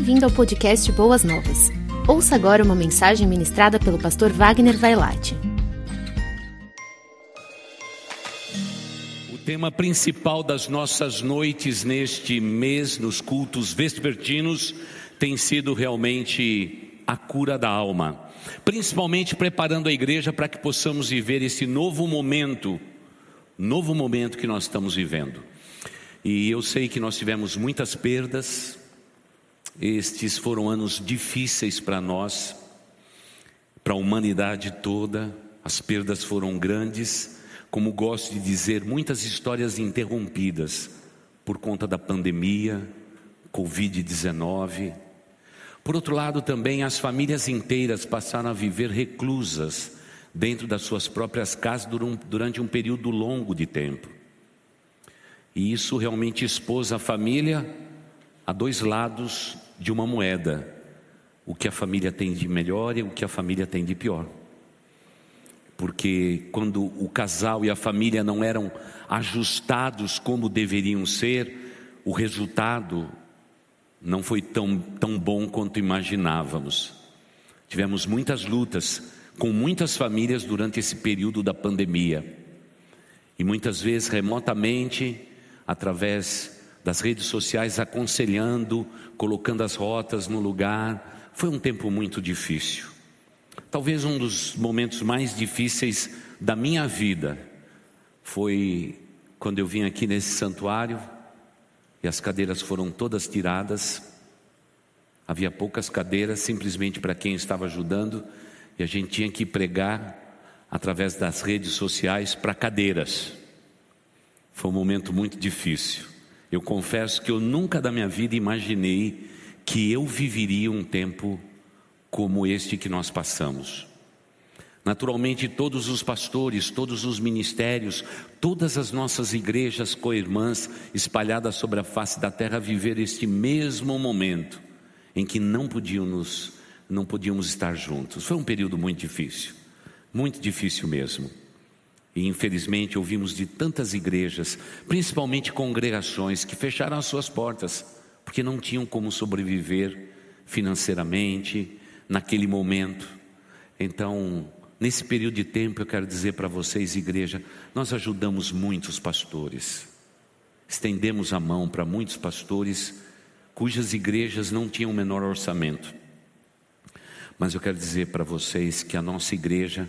Bem-vindo ao podcast Boas Novas. Ouça agora uma mensagem ministrada pelo pastor Wagner Vailate. O tema principal das nossas noites neste mês, nos cultos vespertinos, tem sido realmente a cura da alma, principalmente preparando a igreja para que possamos viver esse novo momento, novo momento que nós estamos vivendo. E eu sei que nós tivemos muitas perdas, estes foram anos difíceis para nós, para a humanidade toda, as perdas foram grandes, como gosto de dizer, muitas histórias interrompidas por conta da pandemia, Covid-19. Por outro lado, também as famílias inteiras passaram a viver reclusas dentro das suas próprias casas durante um período longo de tempo. E isso realmente expôs a família a dois lados de uma moeda, o que a família tem de melhor e o que a família tem de pior. Porque quando o casal e a família não eram ajustados como deveriam ser, o resultado não foi tão, tão bom quanto imaginávamos. Tivemos muitas lutas com muitas famílias durante esse período da pandemia. E muitas vezes remotamente, através das redes sociais aconselhando, colocando as rotas no lugar. Foi um tempo muito difícil. Talvez um dos momentos mais difíceis da minha vida foi quando eu vim aqui nesse santuário e as cadeiras foram todas tiradas. Havia poucas cadeiras, simplesmente para quem estava ajudando, e a gente tinha que pregar através das redes sociais para cadeiras. Foi um momento muito difícil. Eu confesso que eu nunca da minha vida imaginei que eu viveria um tempo como este que nós passamos. Naturalmente, todos os pastores, todos os ministérios, todas as nossas igrejas co-irmãs espalhadas sobre a face da terra viveram este mesmo momento em que não podíamos, não podíamos estar juntos. Foi um período muito difícil, muito difícil mesmo. E infelizmente ouvimos de tantas igrejas, principalmente congregações, que fecharam as suas portas, porque não tinham como sobreviver financeiramente naquele momento. Então, nesse período de tempo, eu quero dizer para vocês, igreja, nós ajudamos muitos pastores, estendemos a mão para muitos pastores cujas igrejas não tinham o menor orçamento. Mas eu quero dizer para vocês que a nossa igreja,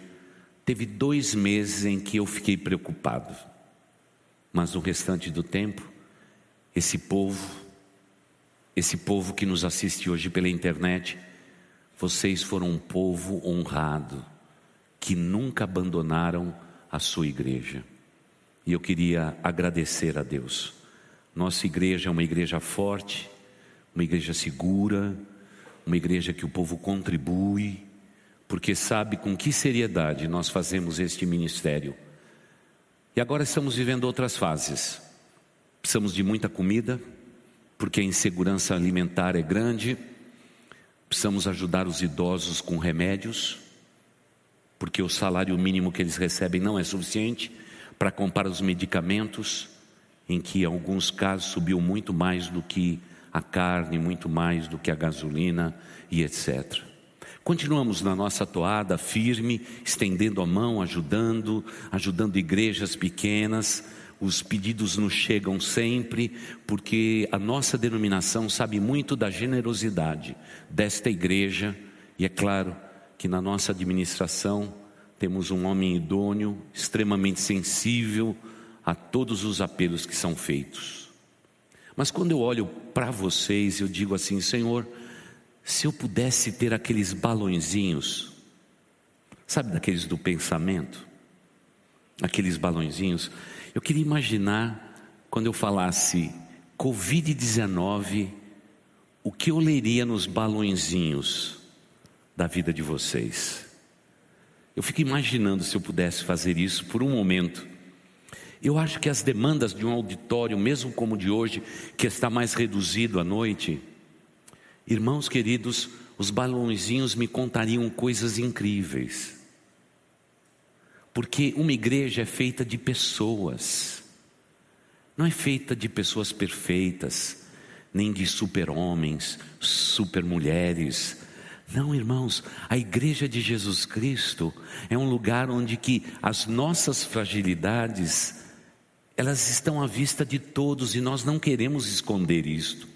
Teve dois meses em que eu fiquei preocupado, mas no restante do tempo, esse povo, esse povo que nos assiste hoje pela internet, vocês foram um povo honrado, que nunca abandonaram a sua igreja. E eu queria agradecer a Deus. Nossa igreja é uma igreja forte, uma igreja segura, uma igreja que o povo contribui, porque sabe com que seriedade nós fazemos este ministério. E agora estamos vivendo outras fases. Precisamos de muita comida, porque a insegurança alimentar é grande. Precisamos ajudar os idosos com remédios, porque o salário mínimo que eles recebem não é suficiente para comprar os medicamentos, em que em alguns casos subiu muito mais do que a carne, muito mais do que a gasolina e etc. Continuamos na nossa toada firme, estendendo a mão, ajudando, ajudando igrejas pequenas. Os pedidos nos chegam sempre, porque a nossa denominação sabe muito da generosidade desta igreja, e é claro que na nossa administração temos um homem idôneo, extremamente sensível a todos os apelos que são feitos. Mas quando eu olho para vocês, eu digo assim: Senhor, se eu pudesse ter aqueles balõezinhos, sabe daqueles do pensamento? Aqueles balõezinhos, eu queria imaginar quando eu falasse Covid-19, o que eu leria nos balõezinhos da vida de vocês. Eu fico imaginando se eu pudesse fazer isso por um momento. Eu acho que as demandas de um auditório, mesmo como o de hoje, que está mais reduzido à noite, Irmãos queridos, os balãozinhos me contariam coisas incríveis. Porque uma igreja é feita de pessoas, não é feita de pessoas perfeitas, nem de super-homens, super-mulheres. Não, irmãos, a igreja de Jesus Cristo é um lugar onde que as nossas fragilidades elas estão à vista de todos e nós não queremos esconder isto.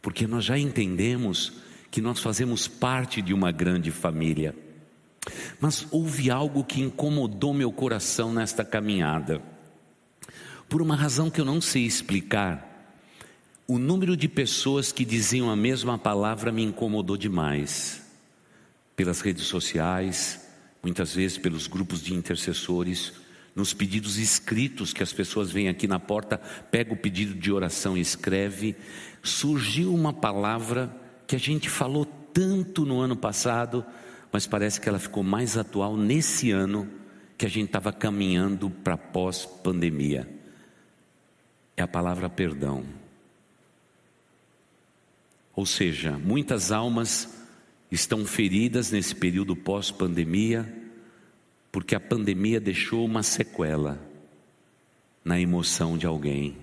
Porque nós já entendemos que nós fazemos parte de uma grande família. Mas houve algo que incomodou meu coração nesta caminhada. Por uma razão que eu não sei explicar, o número de pessoas que diziam a mesma palavra me incomodou demais. Pelas redes sociais, muitas vezes pelos grupos de intercessores, nos pedidos escritos que as pessoas vêm aqui na porta, pega o pedido de oração e escreve, surgiu uma palavra que a gente falou tanto no ano passado, mas parece que ela ficou mais atual nesse ano que a gente estava caminhando para pós-pandemia. É a palavra perdão. Ou seja, muitas almas estão feridas nesse período pós-pandemia, porque a pandemia deixou uma sequela na emoção de alguém.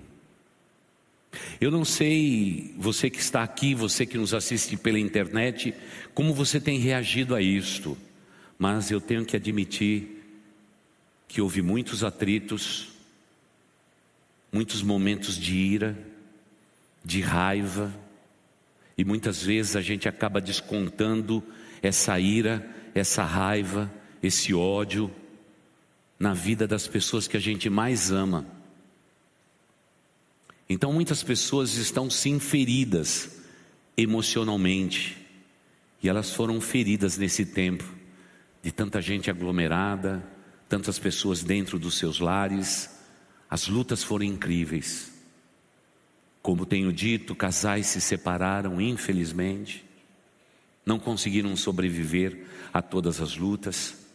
Eu não sei, você que está aqui, você que nos assiste pela internet, como você tem reagido a isto, mas eu tenho que admitir que houve muitos atritos, muitos momentos de ira, de raiva, e muitas vezes a gente acaba descontando essa ira, essa raiva, esse ódio na vida das pessoas que a gente mais ama. Então muitas pessoas estão sim feridas emocionalmente, e elas foram feridas nesse tempo de tanta gente aglomerada, tantas pessoas dentro dos seus lares. As lutas foram incríveis. Como tenho dito, casais se separaram, infelizmente, não conseguiram sobreviver a todas as lutas.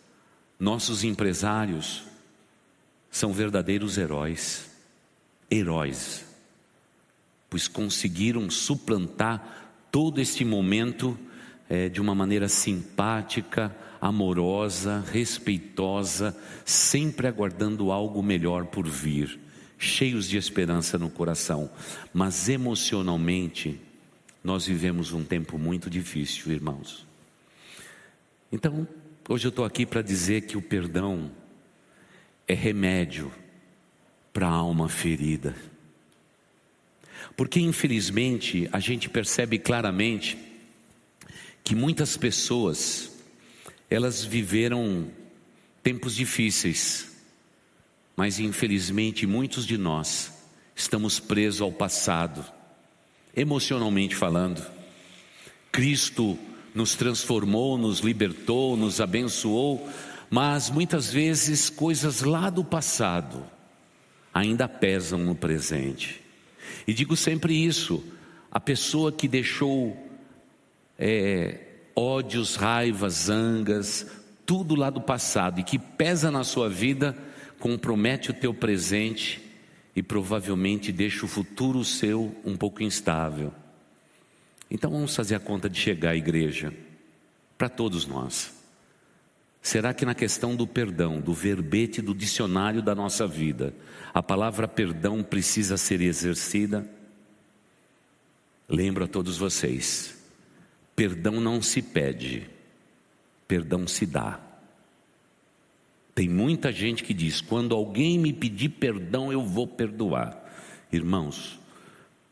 Nossos empresários são verdadeiros heróis, heróis pois conseguiram suplantar todo este momento é, de uma maneira simpática, amorosa, respeitosa, sempre aguardando algo melhor por vir, cheios de esperança no coração. Mas emocionalmente, nós vivemos um tempo muito difícil, irmãos. Então, hoje eu estou aqui para dizer que o perdão é remédio para a alma ferida. Porque infelizmente a gente percebe claramente que muitas pessoas elas viveram tempos difíceis, mas infelizmente muitos de nós estamos presos ao passado, emocionalmente falando. Cristo nos transformou, nos libertou, nos abençoou, mas muitas vezes coisas lá do passado ainda pesam no presente. E digo sempre isso: a pessoa que deixou é, ódios, raivas, zangas, tudo lá do passado e que pesa na sua vida, compromete o teu presente e provavelmente deixa o futuro seu um pouco instável. Então vamos fazer a conta de chegar à igreja, para todos nós. Será que na questão do perdão, do verbete do dicionário da nossa vida, a palavra perdão precisa ser exercida? Lembro a todos vocês: perdão não se pede, perdão se dá. Tem muita gente que diz: quando alguém me pedir perdão, eu vou perdoar. Irmãos,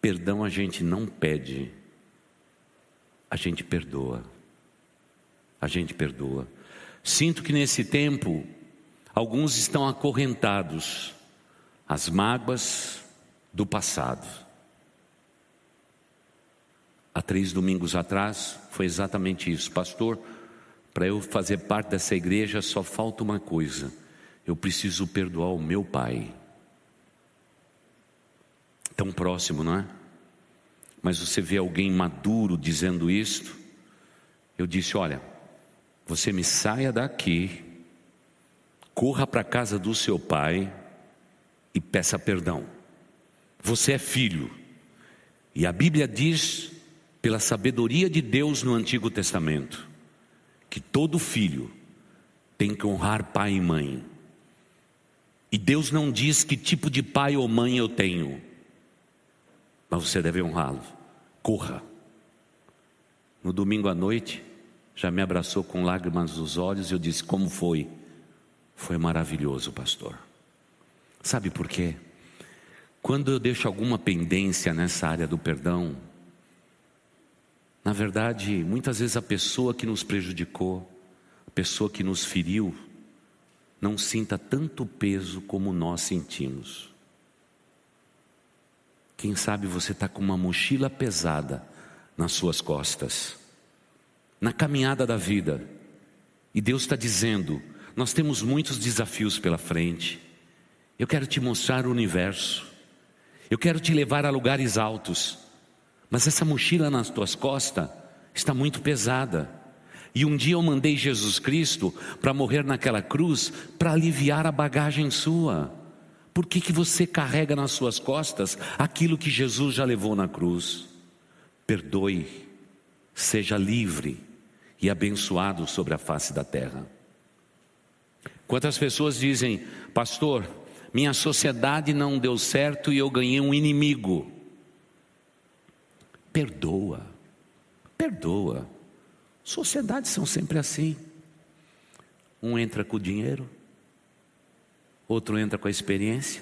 perdão a gente não pede, a gente perdoa. A gente perdoa. Sinto que nesse tempo, alguns estão acorrentados às mágoas do passado. Há três domingos atrás foi exatamente isso, pastor. Para eu fazer parte dessa igreja só falta uma coisa: eu preciso perdoar o meu pai. Tão próximo, não é? Mas você vê alguém maduro dizendo isto. Eu disse: olha, você me saia daqui, corra para a casa do seu pai e peça perdão. Você é filho. E a Bíblia diz, pela sabedoria de Deus no Antigo Testamento, que todo filho tem que honrar pai e mãe. E Deus não diz que tipo de pai ou mãe eu tenho. Mas você deve honrá-lo. Corra. No domingo à noite, já me abraçou com lágrimas nos olhos e eu disse: Como foi? Foi maravilhoso, pastor. Sabe por quê? Quando eu deixo alguma pendência nessa área do perdão, na verdade, muitas vezes a pessoa que nos prejudicou, a pessoa que nos feriu, não sinta tanto peso como nós sentimos. Quem sabe você está com uma mochila pesada nas suas costas, na caminhada da vida, e Deus está dizendo: nós temos muitos desafios pela frente. Eu quero te mostrar o universo, eu quero te levar a lugares altos, mas essa mochila nas tuas costas está muito pesada. E um dia eu mandei Jesus Cristo para morrer naquela cruz para aliviar a bagagem sua. Por que, que você carrega nas suas costas aquilo que Jesus já levou na cruz? Perdoe, seja livre e abençoado sobre a face da terra. Quantas pessoas dizem, pastor, minha sociedade não deu certo e eu ganhei um inimigo. Perdoa, perdoa. Sociedades são sempre assim. Um entra com o dinheiro, outro entra com a experiência.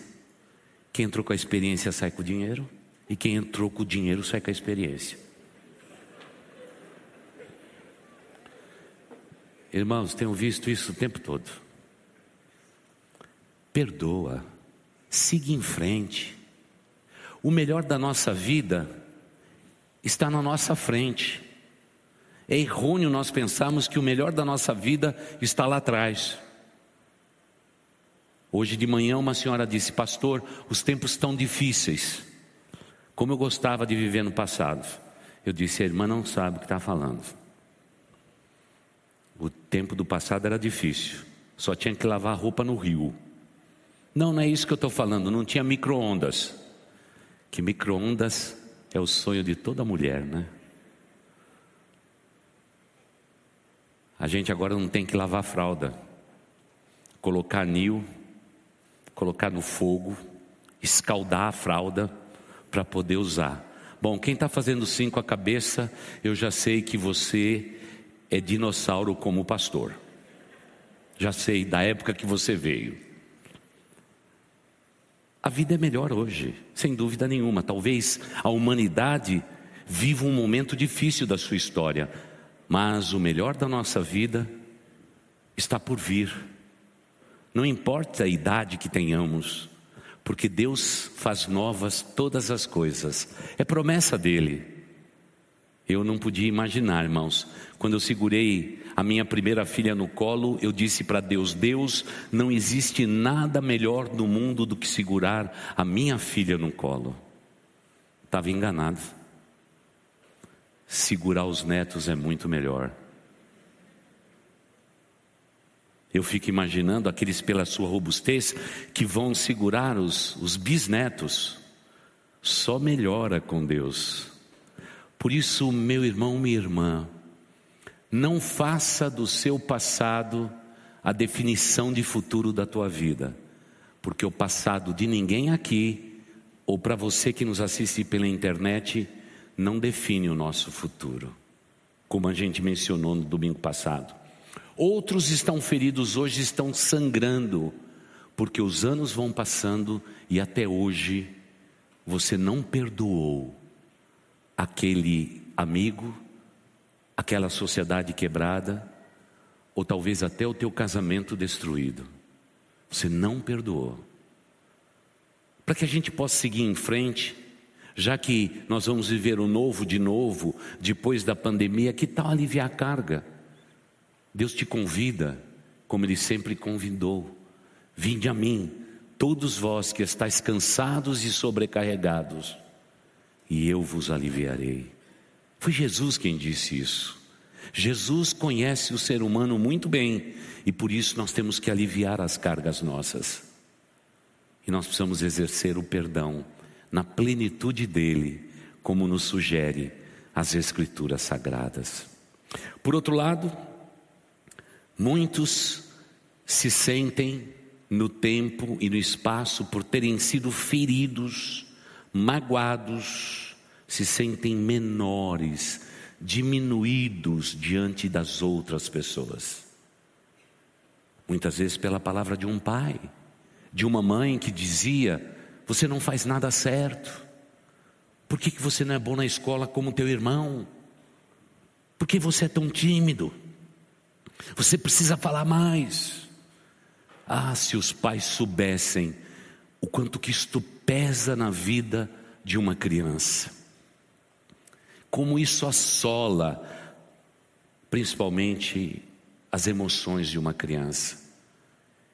Quem entrou com a experiência sai com o dinheiro, e quem entrou com o dinheiro sai com a experiência. Irmãos, tenho visto isso o tempo todo. Perdoa, siga em frente. O melhor da nossa vida está na nossa frente. É errôneo nós pensarmos que o melhor da nossa vida está lá atrás. Hoje de manhã uma senhora disse: Pastor, os tempos estão difíceis. Como eu gostava de viver no passado. Eu disse: A irmã não sabe o que está falando. O tempo do passado era difícil, só tinha que lavar roupa no rio. Não, não é isso que eu estou falando, não tinha micro-ondas. Que micro-ondas é o sonho de toda mulher, né? A gente agora não tem que lavar fralda, colocar nil, colocar no fogo, escaldar a fralda para poder usar. Bom, quem está fazendo sim com a cabeça, eu já sei que você é dinossauro como pastor. Já sei da época que você veio. A vida é melhor hoje, sem dúvida nenhuma. Talvez a humanidade viva um momento difícil da sua história, mas o melhor da nossa vida está por vir. Não importa a idade que tenhamos, porque Deus faz novas todas as coisas, é promessa dele. Eu não podia imaginar, irmãos, quando eu segurei a minha primeira filha no colo, eu disse para Deus: Deus, não existe nada melhor no mundo do que segurar a minha filha no colo. Estava enganado segurar os netos é muito melhor. Eu fico imaginando aqueles pela sua robustez que vão segurar os, os bisnetos. Só melhora com Deus. Por isso, meu irmão, minha irmã, não faça do seu passado a definição de futuro da tua vida, porque o passado de ninguém aqui, ou para você que nos assiste pela internet, não define o nosso futuro, como a gente mencionou no domingo passado. Outros estão feridos hoje, estão sangrando, porque os anos vão passando e até hoje você não perdoou aquele amigo, aquela sociedade quebrada, ou talvez até o teu casamento destruído. Você não perdoou. Para que a gente possa seguir em frente, já que nós vamos viver o novo de novo, depois da pandemia, que tal aliviar a carga? Deus te convida, como Ele sempre convidou: Vinde a mim, todos vós que estáis cansados e sobrecarregados, e eu vos aliviarei. Foi Jesus quem disse isso. Jesus conhece o ser humano muito bem e por isso nós temos que aliviar as cargas nossas. E nós precisamos exercer o perdão na plenitude dele, como nos sugere as Escrituras Sagradas. Por outro lado, muitos se sentem no tempo e no espaço por terem sido feridos magoados, se sentem menores, diminuídos diante das outras pessoas. Muitas vezes pela palavra de um pai, de uma mãe que dizia: Você não faz nada certo. Por que, que você não é bom na escola como teu irmão? Por que você é tão tímido? Você precisa falar mais. Ah, se os pais soubessem o quanto que isto pesa na vida de uma criança. Como isso assola, principalmente, as emoções de uma criança.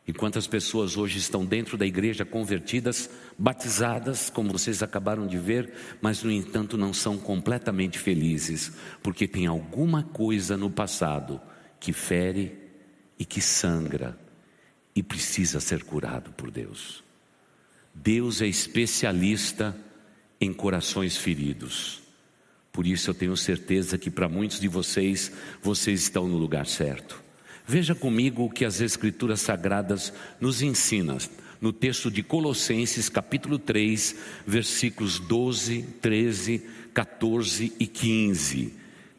E quantas pessoas hoje estão dentro da igreja convertidas, batizadas, como vocês acabaram de ver, mas no entanto não são completamente felizes, porque tem alguma coisa no passado que fere e que sangra e precisa ser curado por Deus. Deus é especialista em corações feridos. Por isso eu tenho certeza que para muitos de vocês, vocês estão no lugar certo. Veja comigo o que as Escrituras Sagradas nos ensinam no texto de Colossenses, capítulo 3, versículos 12, 13, 14 e 15.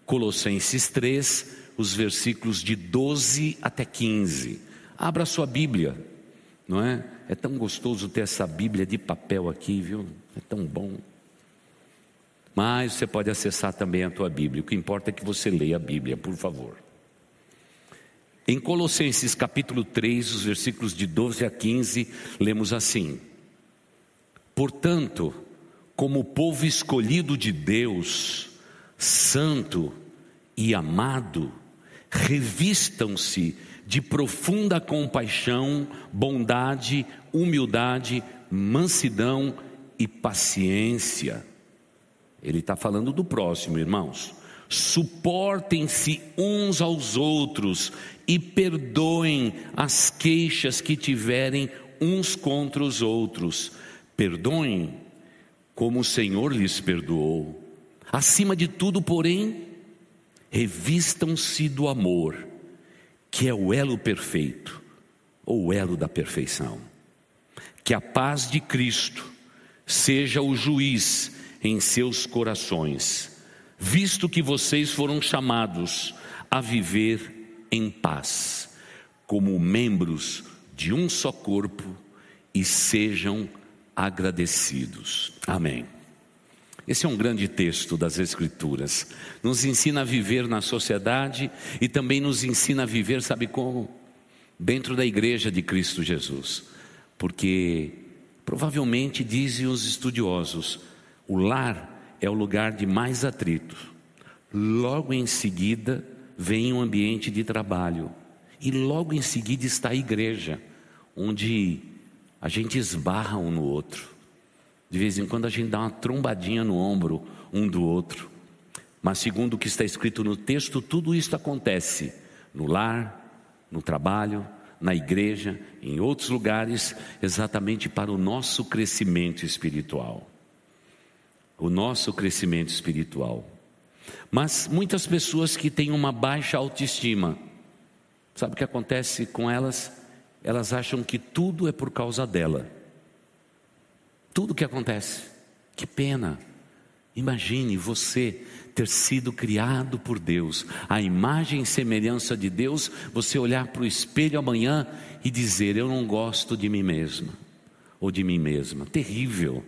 Colossenses 3, os versículos de 12 até 15. Abra sua Bíblia, não é? É tão gostoso ter essa Bíblia de papel aqui, viu? É tão bom. Mas você pode acessar também a tua Bíblia. O que importa é que você leia a Bíblia, por favor. Em Colossenses capítulo 3, os versículos de 12 a 15, lemos assim: Portanto, como povo escolhido de Deus, santo e amado, revistam-se de profunda compaixão, bondade, humildade, mansidão e paciência. Ele está falando do próximo, irmãos. Suportem-se uns aos outros e perdoem as queixas que tiverem uns contra os outros. Perdoem como o Senhor lhes perdoou. Acima de tudo, porém, revistam-se do amor que é o elo perfeito, ou o elo da perfeição. Que a paz de Cristo seja o juiz em seus corações, visto que vocês foram chamados a viver em paz, como membros de um só corpo, e sejam agradecidos. Amém. Esse é um grande texto das Escrituras. Nos ensina a viver na sociedade e também nos ensina a viver, sabe como? Dentro da igreja de Cristo Jesus. Porque provavelmente dizem os estudiosos, o lar é o lugar de mais atrito. Logo em seguida vem um ambiente de trabalho. E logo em seguida está a igreja, onde a gente esbarra um no outro. De vez em quando a gente dá uma trombadinha no ombro um do outro. Mas segundo o que está escrito no texto, tudo isso acontece no lar, no trabalho, na igreja, em outros lugares, exatamente para o nosso crescimento espiritual. O nosso crescimento espiritual. Mas muitas pessoas que têm uma baixa autoestima, sabe o que acontece com elas? Elas acham que tudo é por causa dela tudo o que acontece. Que pena. Imagine você ter sido criado por Deus, a imagem e semelhança de Deus, você olhar para o espelho amanhã e dizer: Eu não gosto de mim mesma ou de mim mesma. Terrível.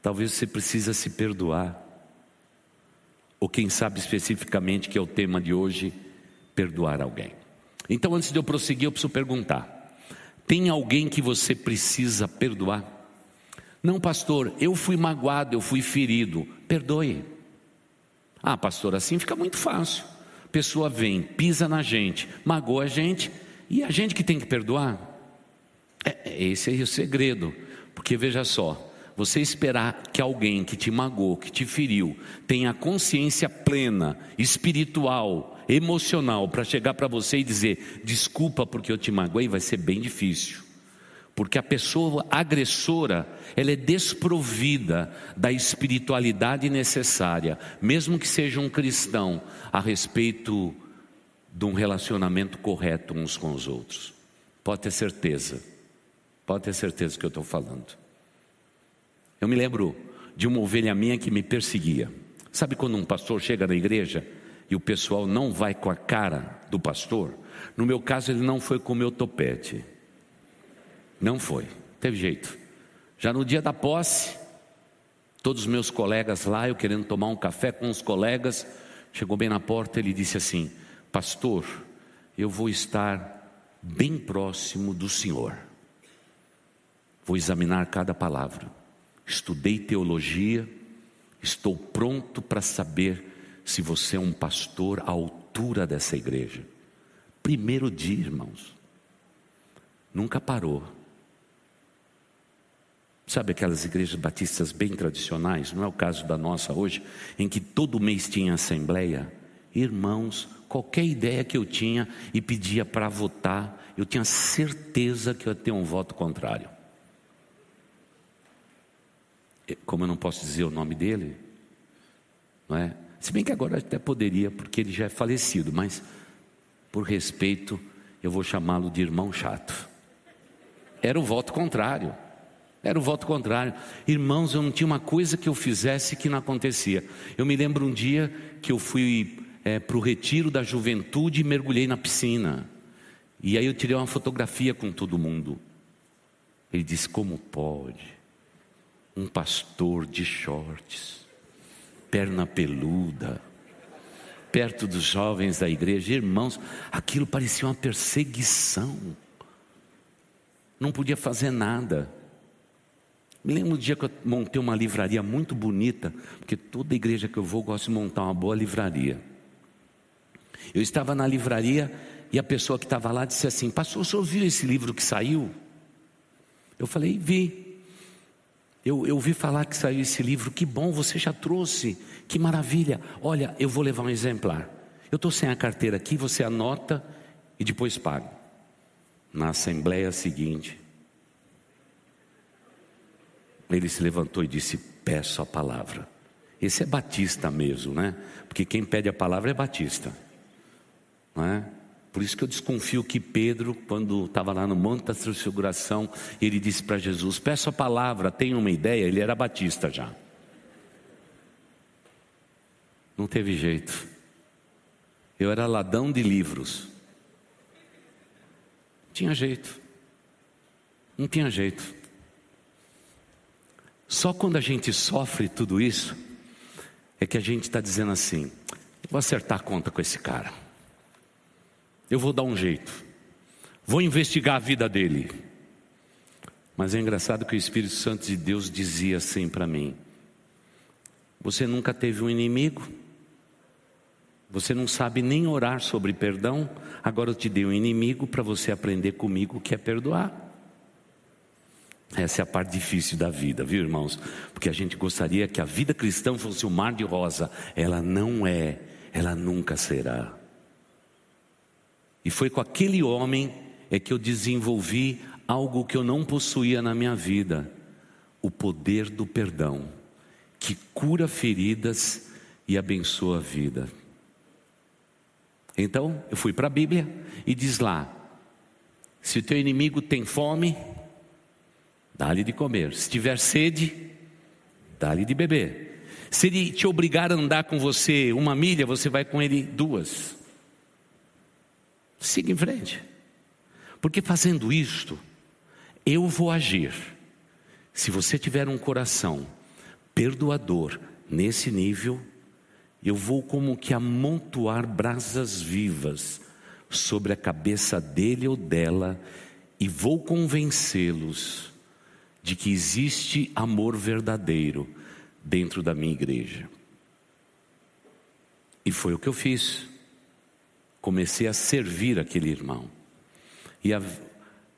Talvez você precisa se perdoar. Ou quem sabe especificamente que é o tema de hoje, perdoar alguém. Então, antes de eu prosseguir, eu preciso perguntar: tem alguém que você precisa perdoar? Não, pastor, eu fui magoado, eu fui ferido. Perdoe. Ah, pastor, assim fica muito fácil. Pessoa vem, pisa na gente, magoa a gente, e a gente que tem que perdoar. É, é esse é o segredo. Porque veja só, você esperar que alguém que te magoou, que te feriu, tenha consciência plena, espiritual, emocional, para chegar para você e dizer desculpa porque eu te magoei, vai ser bem difícil porque a pessoa agressora, ela é desprovida da espiritualidade necessária, mesmo que seja um cristão, a respeito de um relacionamento correto uns com os outros. Pode ter certeza, pode ter certeza que eu estou falando. Eu me lembro de uma ovelha minha que me perseguia. Sabe quando um pastor chega na igreja e o pessoal não vai com a cara do pastor? No meu caso, ele não foi com o meu topete. Não foi, teve jeito. Já no dia da posse, todos os meus colegas lá, eu querendo tomar um café com os colegas, chegou bem na porta, ele disse assim: Pastor, eu vou estar bem próximo do Senhor. Vou examinar cada palavra. Estudei teologia, estou pronto para saber se você é um pastor à altura dessa igreja. Primeiro dia, irmãos, nunca parou. Sabe aquelas igrejas batistas bem tradicionais? Não é o caso da nossa hoje, em que todo mês tinha assembleia. Irmãos, qualquer ideia que eu tinha e pedia para votar, eu tinha certeza que eu ia ter um voto contrário. Como eu não posso dizer o nome dele, não é? Se bem que agora até poderia, porque ele já é falecido, mas por respeito, eu vou chamá-lo de irmão chato. Era o voto contrário. Era o voto contrário. Irmãos, eu não tinha uma coisa que eu fizesse que não acontecia. Eu me lembro um dia que eu fui é, para o retiro da juventude e mergulhei na piscina. E aí eu tirei uma fotografia com todo mundo. Ele disse: Como pode? Um pastor de shorts, perna peluda, perto dos jovens da igreja, irmãos, aquilo parecia uma perseguição. Não podia fazer nada. Me lembro um dia que eu montei uma livraria muito bonita, porque toda igreja que eu vou gosto de montar uma boa livraria. Eu estava na livraria e a pessoa que estava lá disse assim: Pastor, o senhor viu esse livro que saiu? Eu falei: Vi. Eu, eu ouvi falar que saiu esse livro, que bom, você já trouxe, que maravilha. Olha, eu vou levar um exemplar. Eu estou sem a carteira aqui, você anota e depois paga. Na assembleia seguinte, ele se levantou e disse: Peço a palavra. Esse é batista mesmo, né? Porque quem pede a palavra é batista. Não é? Por isso que eu desconfio que Pedro, quando estava lá no Monte da Transfiguração, ele disse para Jesus: Peço a palavra, tenho uma ideia. Ele era batista já. Não teve jeito. Eu era ladão de livros. Tinha jeito. Não tinha jeito. Só quando a gente sofre tudo isso, é que a gente está dizendo assim: vou acertar a conta com esse cara. Eu vou dar um jeito. Vou investigar a vida dele. Mas é engraçado que o Espírito Santo de Deus dizia assim para mim: Você nunca teve um inimigo? Você não sabe nem orar sobre perdão? Agora eu te dei um inimigo para você aprender comigo o que é perdoar. Essa é a parte difícil da vida, viu, irmãos? Porque a gente gostaria que a vida cristã fosse um mar de rosa. Ela não é, ela nunca será. E foi com aquele homem é que eu desenvolvi algo que eu não possuía na minha vida: o poder do perdão, que cura feridas e abençoa a vida. Então, eu fui para a Bíblia e diz lá: se o teu inimigo tem fome, dá-lhe de comer. Se tiver sede, dá-lhe de beber. Se ele te obrigar a andar com você uma milha, você vai com ele duas. Siga em frente. Porque fazendo isto, eu vou agir. Se você tiver um coração perdoador nesse nível, eu vou como que amontoar brasas vivas sobre a cabeça dele ou dela e vou convencê-los de que existe amor verdadeiro dentro da minha igreja. E foi o que eu fiz comecei a servir aquele irmão. E a,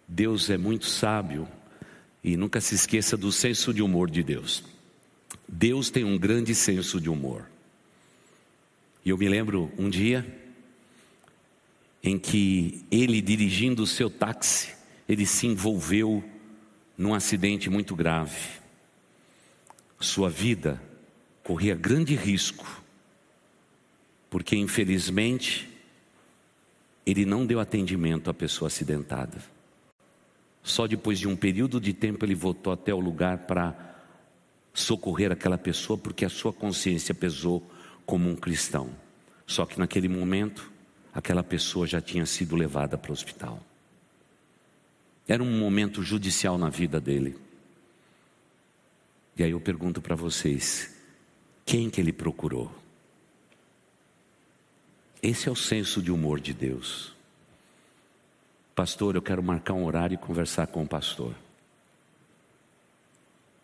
Deus é muito sábio e nunca se esqueça do senso de humor de Deus. Deus tem um grande senso de humor. E eu me lembro um dia em que ele dirigindo o seu táxi, ele se envolveu num acidente muito grave. Sua vida corria grande risco, porque infelizmente ele não deu atendimento à pessoa acidentada. Só depois de um período de tempo ele voltou até o lugar para socorrer aquela pessoa porque a sua consciência pesou como um cristão. Só que naquele momento, aquela pessoa já tinha sido levada para o hospital. Era um momento judicial na vida dele. E aí eu pergunto para vocês: quem que ele procurou? Esse é o senso de humor de Deus. Pastor, eu quero marcar um horário e conversar com o pastor.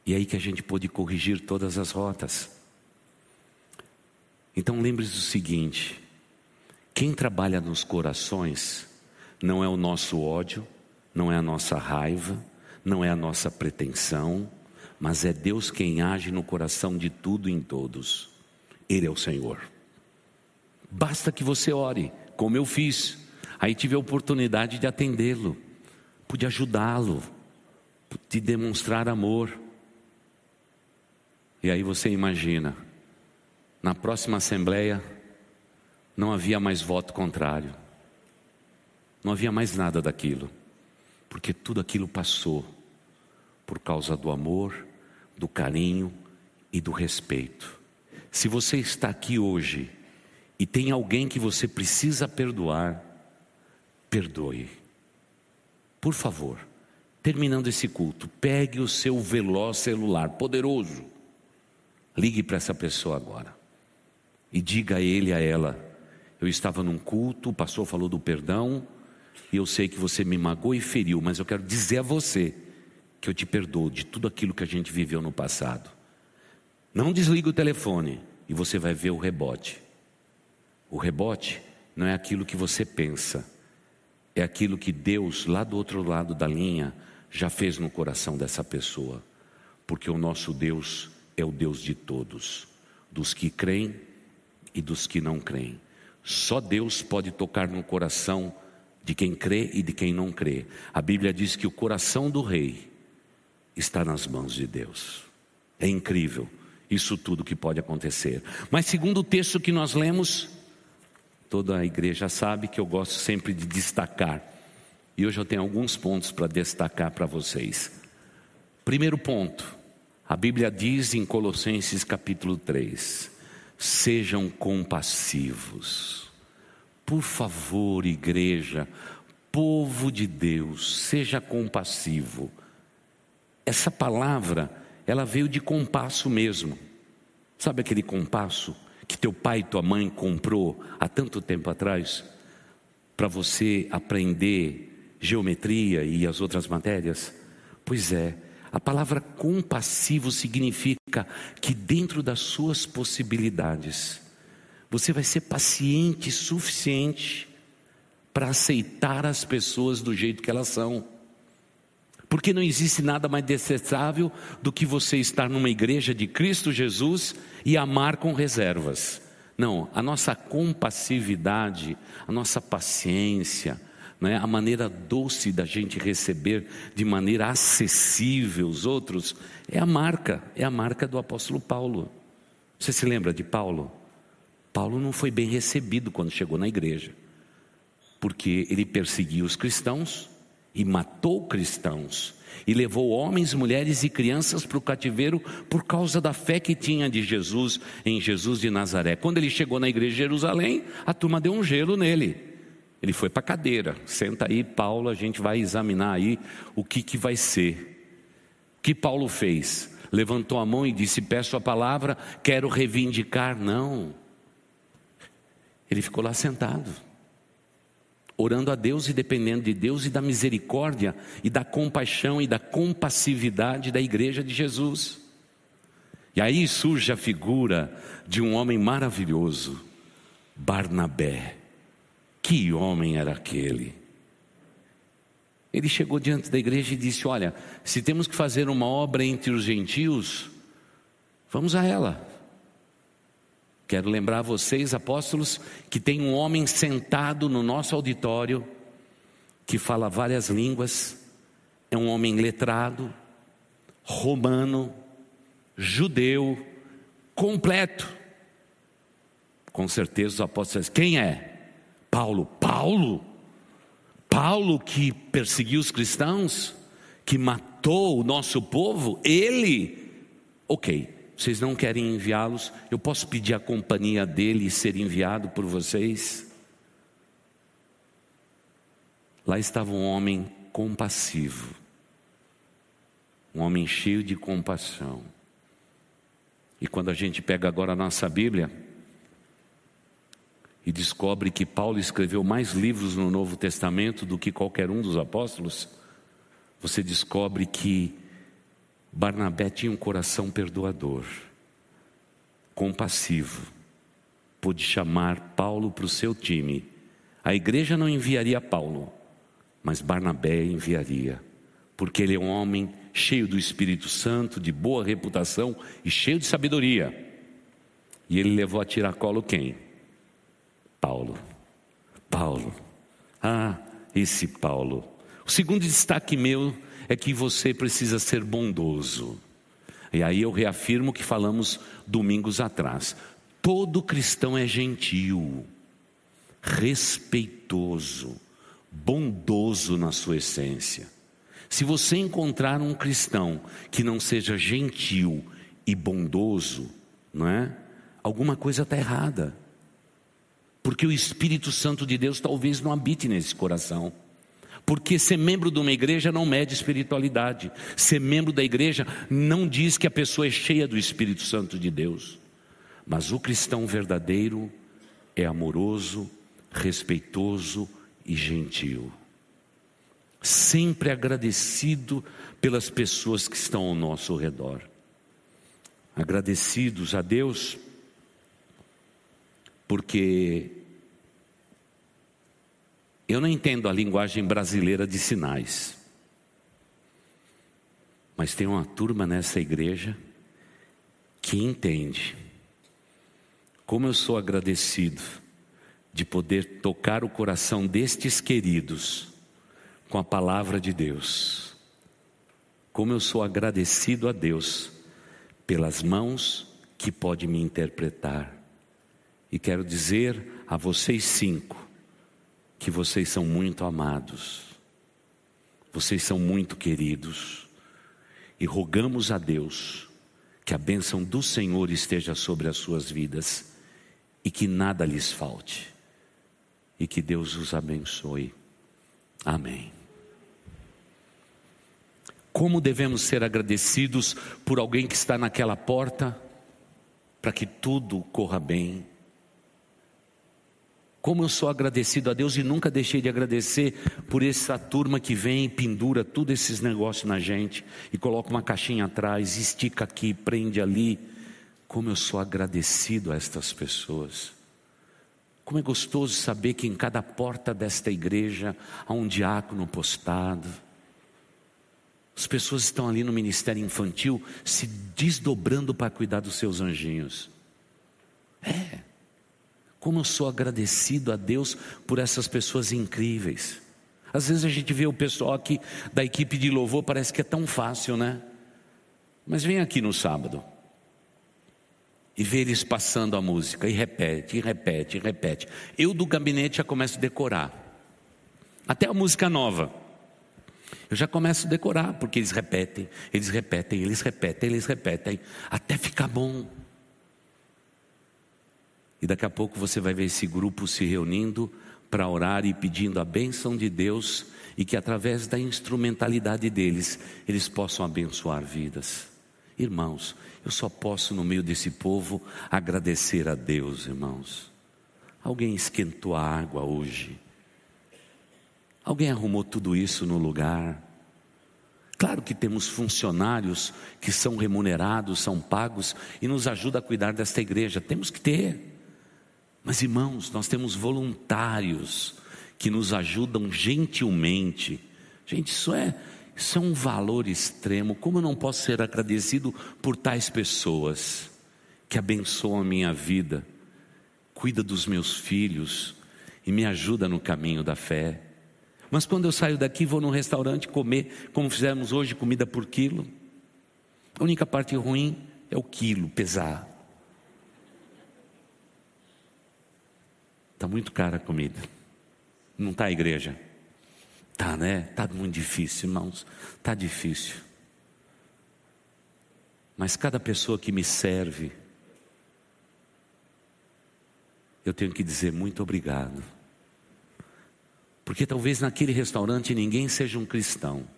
E aí que a gente pôde corrigir todas as rotas. Então lembre-se do seguinte: quem trabalha nos corações não é o nosso ódio, não é a nossa raiva, não é a nossa pretensão, mas é Deus quem age no coração de tudo e em todos. Ele é o Senhor. Basta que você ore, como eu fiz. Aí tive a oportunidade de atendê-lo, pude ajudá-lo, pude demonstrar amor. E aí você imagina, na próxima assembleia não havia mais voto contrário, não havia mais nada daquilo, porque tudo aquilo passou por causa do amor, do carinho e do respeito. Se você está aqui hoje e tem alguém que você precisa perdoar, perdoe. Por favor, terminando esse culto, pegue o seu veloz celular poderoso Ligue para essa pessoa agora e diga a ele, a ela: Eu estava num culto, o pastor falou do perdão, e eu sei que você me magoou e feriu, mas eu quero dizer a você que eu te perdoo de tudo aquilo que a gente viveu no passado. Não desliga o telefone e você vai ver o rebote. O rebote não é aquilo que você pensa, é aquilo que Deus, lá do outro lado da linha, já fez no coração dessa pessoa. Porque o nosso Deus é o Deus de todos, dos que creem e dos que não creem. Só Deus pode tocar no coração de quem crê e de quem não crê. A Bíblia diz que o coração do rei está nas mãos de Deus. É incrível isso tudo que pode acontecer. Mas segundo o texto que nós lemos, toda a igreja sabe que eu gosto sempre de destacar. E hoje eu tenho alguns pontos para destacar para vocês. Primeiro ponto, a Bíblia diz em Colossenses capítulo 3: sejam compassivos. Por favor, igreja, povo de Deus, seja compassivo. Essa palavra, ela veio de compasso mesmo. Sabe aquele compasso que teu pai e tua mãe comprou há tanto tempo atrás para você aprender geometria e as outras matérias? Pois é, a palavra compassivo significa que dentro das suas possibilidades, você vai ser paciente suficiente para aceitar as pessoas do jeito que elas são. Porque não existe nada mais detestável do que você estar numa igreja de Cristo Jesus e amar com reservas. Não, a nossa compassividade, a nossa paciência, é? a maneira doce da gente receber de maneira acessível os outros, é a marca, é a marca do apóstolo Paulo. Você se lembra de Paulo? Paulo não foi bem recebido quando chegou na igreja, porque ele perseguiu os cristãos e matou cristãos, e levou homens, mulheres e crianças para o cativeiro por causa da fé que tinha de Jesus em Jesus de Nazaré. Quando ele chegou na igreja de Jerusalém, a turma deu um gelo nele. Ele foi para a cadeira. Senta aí, Paulo, a gente vai examinar aí o que, que vai ser. O que Paulo fez? Levantou a mão e disse: Peço a palavra, quero reivindicar. Não. Ele ficou lá sentado, orando a Deus e dependendo de Deus e da misericórdia e da compaixão e da compassividade da igreja de Jesus. E aí surge a figura de um homem maravilhoso, Barnabé. Que homem era aquele? Ele chegou diante da igreja e disse: Olha, se temos que fazer uma obra entre os gentios, vamos a ela. Quero lembrar vocês, apóstolos, que tem um homem sentado no nosso auditório que fala várias línguas, é um homem letrado, romano, judeu, completo. Com certeza os apóstolos, quem é? Paulo. Paulo? Paulo que perseguiu os cristãos, que matou o nosso povo, ele Ok, vocês não querem enviá-los, eu posso pedir a companhia dele e ser enviado por vocês? Lá estava um homem compassivo, um homem cheio de compaixão. E quando a gente pega agora a nossa Bíblia e descobre que Paulo escreveu mais livros no Novo Testamento do que qualquer um dos apóstolos, você descobre que Barnabé tinha um coração perdoador, compassivo, pôde chamar Paulo para o seu time. A igreja não enviaria Paulo, mas Barnabé enviaria, porque ele é um homem cheio do Espírito Santo, de boa reputação e cheio de sabedoria. E ele levou a tiracolo quem? Paulo. Paulo. Ah, esse Paulo. O segundo destaque meu é que você precisa ser bondoso. E aí eu reafirmo que falamos domingos atrás. Todo cristão é gentil, respeitoso, bondoso na sua essência. Se você encontrar um cristão que não seja gentil e bondoso, não é? Alguma coisa está errada. Porque o Espírito Santo de Deus talvez não habite nesse coração. Porque ser membro de uma igreja não mede espiritualidade. Ser membro da igreja não diz que a pessoa é cheia do Espírito Santo de Deus. Mas o cristão verdadeiro é amoroso, respeitoso e gentil. Sempre agradecido pelas pessoas que estão ao nosso redor. Agradecidos a Deus, porque eu não entendo a linguagem brasileira de sinais. Mas tem uma turma nessa igreja que entende. Como eu sou agradecido de poder tocar o coração destes queridos com a palavra de Deus. Como eu sou agradecido a Deus pelas mãos que pode me interpretar. E quero dizer a vocês cinco que vocês são muito amados, vocês são muito queridos, e rogamos a Deus que a bênção do Senhor esteja sobre as suas vidas e que nada lhes falte, e que Deus os abençoe. Amém. Como devemos ser agradecidos por alguém que está naquela porta, para que tudo corra bem? Como eu sou agradecido a Deus e nunca deixei de agradecer por essa turma que vem pendura tudo esses negócios na gente e coloca uma caixinha atrás, estica aqui, prende ali. Como eu sou agradecido a estas pessoas. Como é gostoso saber que em cada porta desta igreja há um diácono postado. As pessoas estão ali no ministério infantil se desdobrando para cuidar dos seus anjinhos. É. Como eu sou agradecido a Deus por essas pessoas incríveis. Às vezes a gente vê o pessoal aqui da equipe de louvor, parece que é tão fácil, né? Mas vem aqui no sábado e vê eles passando a música e repete, e repete, e repete. Eu do gabinete já começo a decorar. Até a música nova. Eu já começo a decorar, porque eles repetem, eles repetem, eles repetem, eles repetem, até ficar bom. E daqui a pouco você vai ver esse grupo se reunindo para orar e pedindo a bênção de Deus e que através da instrumentalidade deles eles possam abençoar vidas. Irmãos, eu só posso no meio desse povo agradecer a Deus, irmãos. Alguém esquentou a água hoje. Alguém arrumou tudo isso no lugar. Claro que temos funcionários que são remunerados, são pagos e nos ajudam a cuidar desta igreja. Temos que ter. Mas irmãos, nós temos voluntários que nos ajudam gentilmente. Gente, isso é, isso é um valor extremo. Como eu não posso ser agradecido por tais pessoas que abençoam a minha vida, cuida dos meus filhos e me ajuda no caminho da fé. Mas quando eu saio daqui, vou num restaurante comer, como fizemos hoje, comida por quilo. A única parte ruim é o quilo pesar. Está muito cara a comida. Não está a igreja? Tá, né? Tá muito difícil, irmãos. Tá difícil. Mas cada pessoa que me serve, eu tenho que dizer muito obrigado. Porque talvez naquele restaurante ninguém seja um cristão.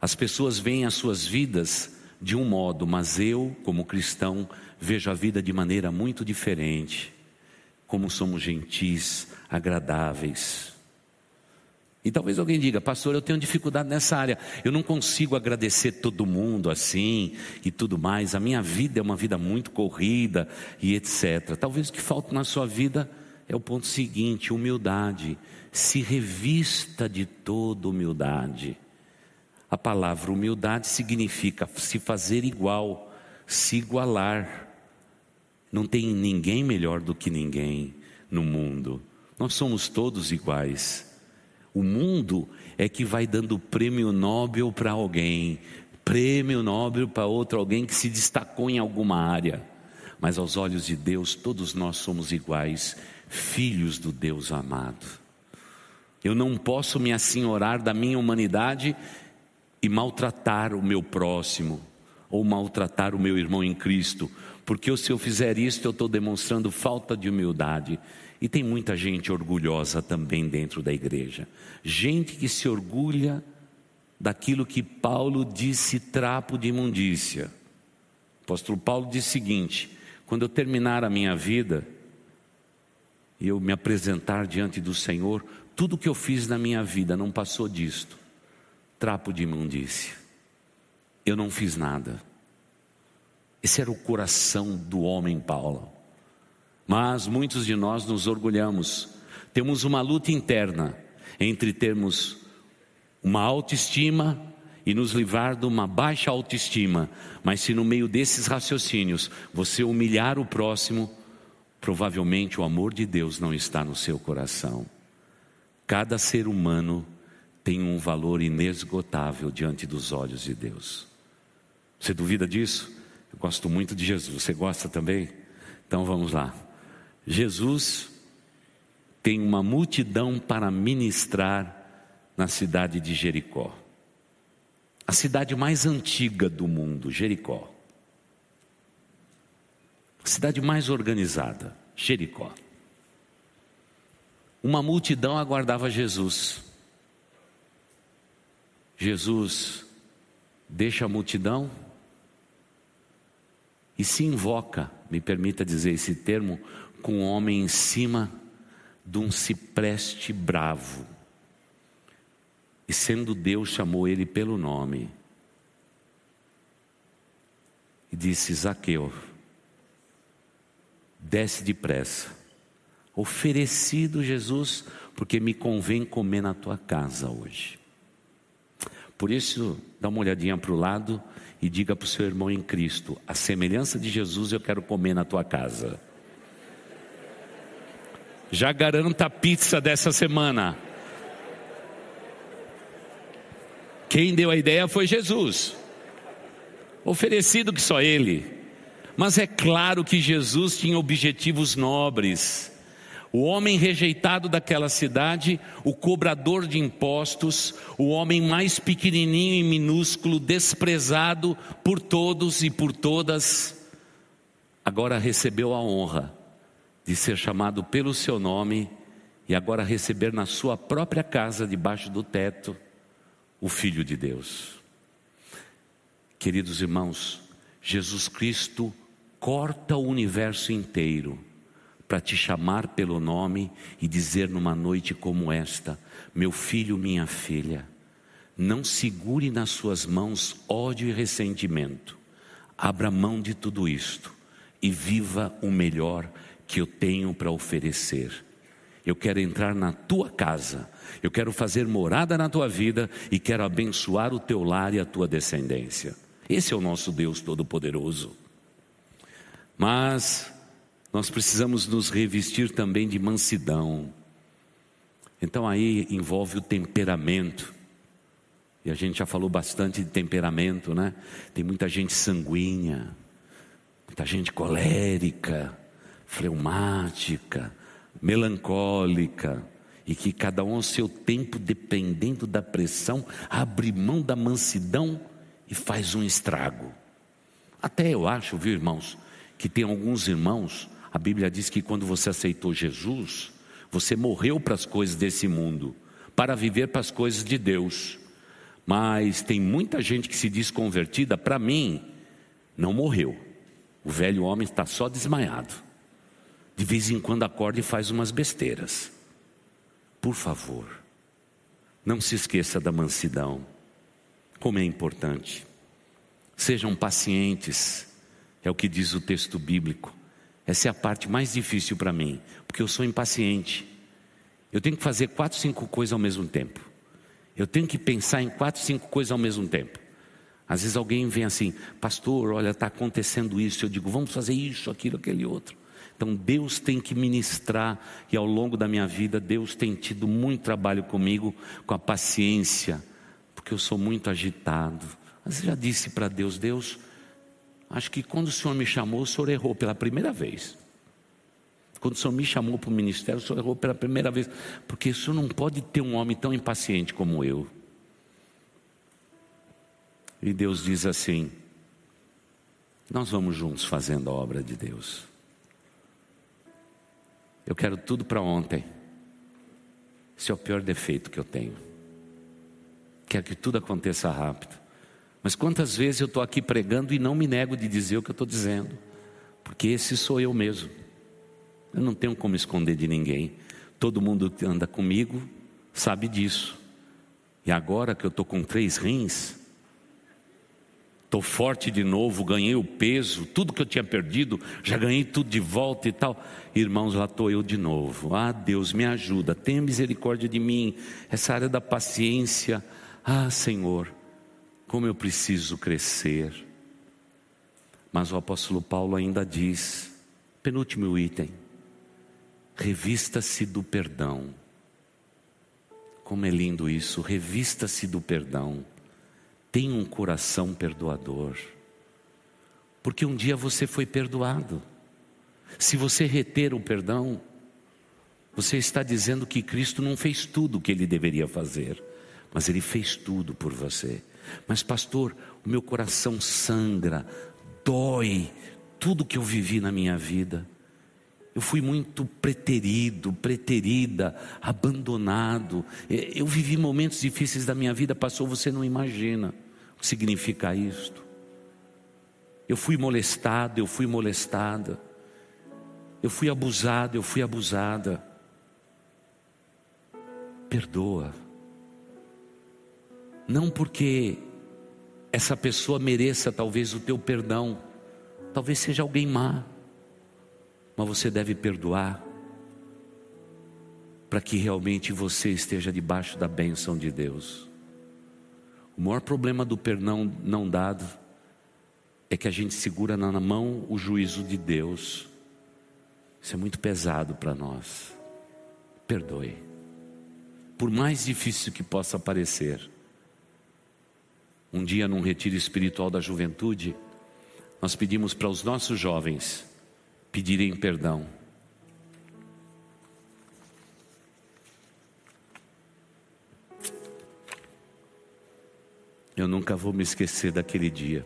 As pessoas veem as suas vidas de um modo, mas eu, como cristão, vejo a vida de maneira muito diferente. Como somos gentis, agradáveis. E talvez alguém diga, pastor, eu tenho dificuldade nessa área, eu não consigo agradecer todo mundo assim e tudo mais, a minha vida é uma vida muito corrida e etc. Talvez o que falta na sua vida é o ponto seguinte: humildade. Se revista de toda humildade. A palavra humildade significa se fazer igual, se igualar. Não tem ninguém melhor do que ninguém no mundo. Nós somos todos iguais. O mundo é que vai dando prêmio Nobel para alguém, prêmio Nobel para outro alguém que se destacou em alguma área. Mas aos olhos de Deus, todos nós somos iguais, filhos do Deus amado. Eu não posso me assenhorar da minha humanidade e maltratar o meu próximo ou maltratar o meu irmão em Cristo, porque se eu fizer isso, eu estou demonstrando falta de humildade. E tem muita gente orgulhosa também dentro da igreja, gente que se orgulha daquilo que Paulo disse trapo de imundícia. O apóstolo Paulo diz o seguinte: quando eu terminar a minha vida e eu me apresentar diante do Senhor, tudo que eu fiz na minha vida não passou disto trapo de imundícia. Eu não fiz nada. Esse era o coração do homem Paulo. Mas muitos de nós nos orgulhamos. Temos uma luta interna entre termos uma autoestima e nos livrar de uma baixa autoestima. Mas se no meio desses raciocínios você humilhar o próximo, provavelmente o amor de Deus não está no seu coração. Cada ser humano tem um valor inesgotável diante dos olhos de Deus. Você duvida disso? Eu gosto muito de Jesus. Você gosta também? Então vamos lá. Jesus tem uma multidão para ministrar na cidade de Jericó. A cidade mais antiga do mundo, Jericó. A cidade mais organizada, Jericó. Uma multidão aguardava Jesus. Jesus deixa a multidão e se invoca, me permita dizer esse termo, com um homem em cima de um cipreste bravo. E sendo Deus, chamou ele pelo nome. E disse: Zaqueu, desce depressa. Oferecido Jesus, porque me convém comer na tua casa hoje. Por isso, dá uma olhadinha para o lado e diga para o seu irmão em Cristo: a semelhança de Jesus eu quero comer na tua casa. Já garanta a pizza dessa semana. Quem deu a ideia foi Jesus. Oferecido que só ele. Mas é claro que Jesus tinha objetivos nobres. O homem rejeitado daquela cidade, o cobrador de impostos, o homem mais pequenininho e minúsculo, desprezado por todos e por todas, agora recebeu a honra de ser chamado pelo seu nome e agora receber na sua própria casa, debaixo do teto, o Filho de Deus. Queridos irmãos, Jesus Cristo corta o universo inteiro para te chamar pelo nome e dizer numa noite como esta: Meu filho, minha filha, não segure nas suas mãos ódio e ressentimento. Abra mão de tudo isto e viva o melhor que eu tenho para oferecer. Eu quero entrar na tua casa, eu quero fazer morada na tua vida e quero abençoar o teu lar e a tua descendência. Esse é o nosso Deus Todo-Poderoso. Mas nós precisamos nos revestir também de mansidão. Então aí envolve o temperamento. E a gente já falou bastante de temperamento, né? Tem muita gente sanguínea, muita gente colérica, fleumática, melancólica, e que cada um ao seu tempo, dependendo da pressão, abre mão da mansidão e faz um estrago. Até eu acho, viu, irmãos, que tem alguns irmãos, a Bíblia diz que quando você aceitou Jesus, você morreu para as coisas desse mundo, para viver para as coisas de Deus. Mas tem muita gente que se diz convertida, para mim, não morreu. O velho homem está só desmaiado. De vez em quando acorda e faz umas besteiras. Por favor, não se esqueça da mansidão. Como é importante. Sejam pacientes, é o que diz o texto bíblico. Essa é a parte mais difícil para mim, porque eu sou impaciente. Eu tenho que fazer quatro, cinco coisas ao mesmo tempo. Eu tenho que pensar em quatro, cinco coisas ao mesmo tempo. Às vezes alguém vem assim, pastor, olha, está acontecendo isso. Eu digo, vamos fazer isso, aquilo, aquele outro. Então Deus tem que ministrar, e ao longo da minha vida, Deus tem tido muito trabalho comigo, com a paciência, porque eu sou muito agitado. Mas eu já disse para Deus: Deus, acho que quando o Senhor me chamou, o Senhor errou pela primeira vez. Quando o Senhor me chamou para o ministério, o Senhor errou pela primeira vez, porque o Senhor não pode ter um homem tão impaciente como eu. E Deus diz assim: Nós vamos juntos fazendo a obra de Deus. Eu quero tudo para ontem. Esse é o pior defeito que eu tenho. Quero que tudo aconteça rápido. Mas quantas vezes eu estou aqui pregando e não me nego de dizer o que eu estou dizendo, porque esse sou eu mesmo. Eu não tenho como esconder de ninguém. Todo mundo que anda comigo sabe disso. E agora que eu estou com três rins, estou forte de novo, ganhei o peso, tudo que eu tinha perdido, já ganhei tudo de volta e tal. Irmãos, lá estou eu de novo. Ah, Deus, me ajuda, tenha misericórdia de mim. Essa área da paciência. Ah, Senhor, como eu preciso crescer. Mas o apóstolo Paulo ainda diz, penúltimo item, Revista-se do perdão. Como é lindo isso, revista-se do perdão. Tenha um coração perdoador. Porque um dia você foi perdoado. Se você reter o perdão, você está dizendo que Cristo não fez tudo o que ele deveria fazer, mas ele fez tudo por você. Mas, pastor, o meu coração sangra, dói tudo que eu vivi na minha vida. Eu fui muito preterido, preterida, abandonado. Eu vivi momentos difíceis da minha vida, passou, você não imagina o que significa isto. Eu fui molestado, eu fui molestada. Eu fui abusado, eu fui abusada. Perdoa. Não porque essa pessoa mereça talvez o teu perdão, talvez seja alguém má mas você deve perdoar para que realmente você esteja debaixo da bênção de Deus. O maior problema do perdão não dado é que a gente segura na mão o juízo de Deus. Isso é muito pesado para nós. Perdoe. Por mais difícil que possa parecer. Um dia, num retiro espiritual da juventude, nós pedimos para os nossos jovens pedirem perdão. Eu nunca vou me esquecer daquele dia.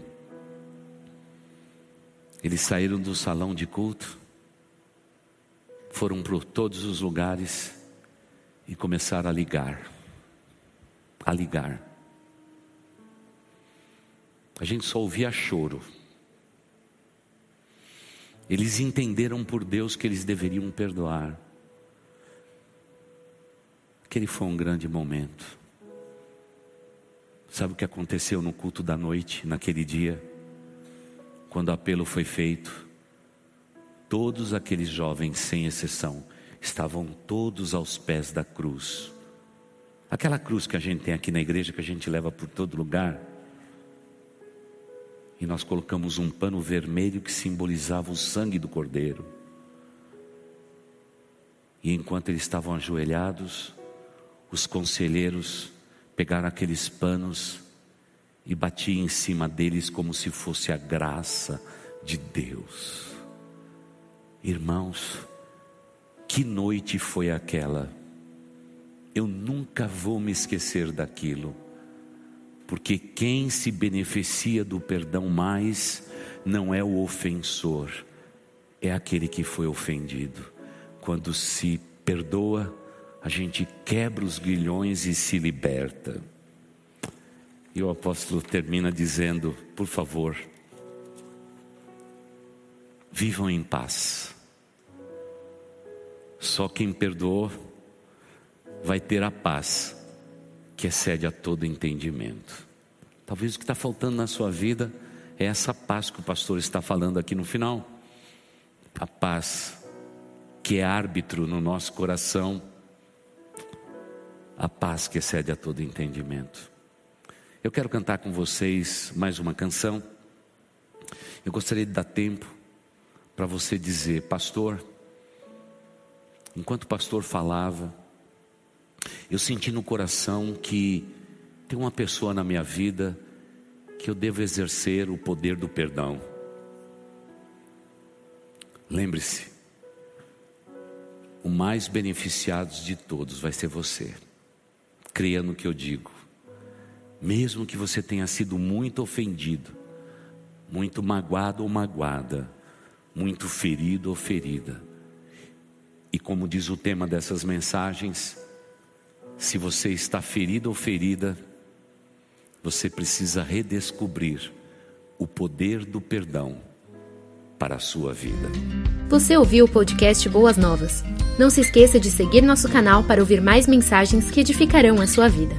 Eles saíram do salão de culto, foram por todos os lugares e começaram a ligar. A ligar. A gente só ouvia choro. Eles entenderam por Deus que eles deveriam perdoar. Aquele foi um grande momento. Sabe o que aconteceu no culto da noite, naquele dia? Quando o apelo foi feito, todos aqueles jovens, sem exceção, estavam todos aos pés da cruz. Aquela cruz que a gente tem aqui na igreja, que a gente leva por todo lugar e nós colocamos um pano vermelho que simbolizava o sangue do cordeiro. E enquanto eles estavam ajoelhados, os conselheiros pegaram aqueles panos e batiam em cima deles como se fosse a graça de Deus. Irmãos, que noite foi aquela? Eu nunca vou me esquecer daquilo porque quem se beneficia do perdão mais não é o ofensor, é aquele que foi ofendido. Quando se perdoa, a gente quebra os grilhões e se liberta. E o apóstolo termina dizendo: por favor, vivam em paz. Só quem perdoou vai ter a paz que excede a todo entendimento. Talvez o que está faltando na sua vida é essa paz que o pastor está falando aqui no final. A paz que é árbitro no nosso coração, a paz que excede a todo entendimento. Eu quero cantar com vocês mais uma canção. Eu gostaria de dar tempo para você dizer, pastor, enquanto o pastor falava, eu senti no coração que tem uma pessoa na minha vida que eu devo exercer o poder do perdão. Lembre-se, o mais beneficiado de todos vai ser você. Creia no que eu digo. Mesmo que você tenha sido muito ofendido, muito magoado ou magoada, muito ferido ou ferida. E como diz o tema dessas mensagens, se você está ferido ou ferida, você precisa redescobrir o poder do perdão para a sua vida. Você ouviu o podcast Boas Novas? Não se esqueça de seguir nosso canal para ouvir mais mensagens que edificarão a sua vida.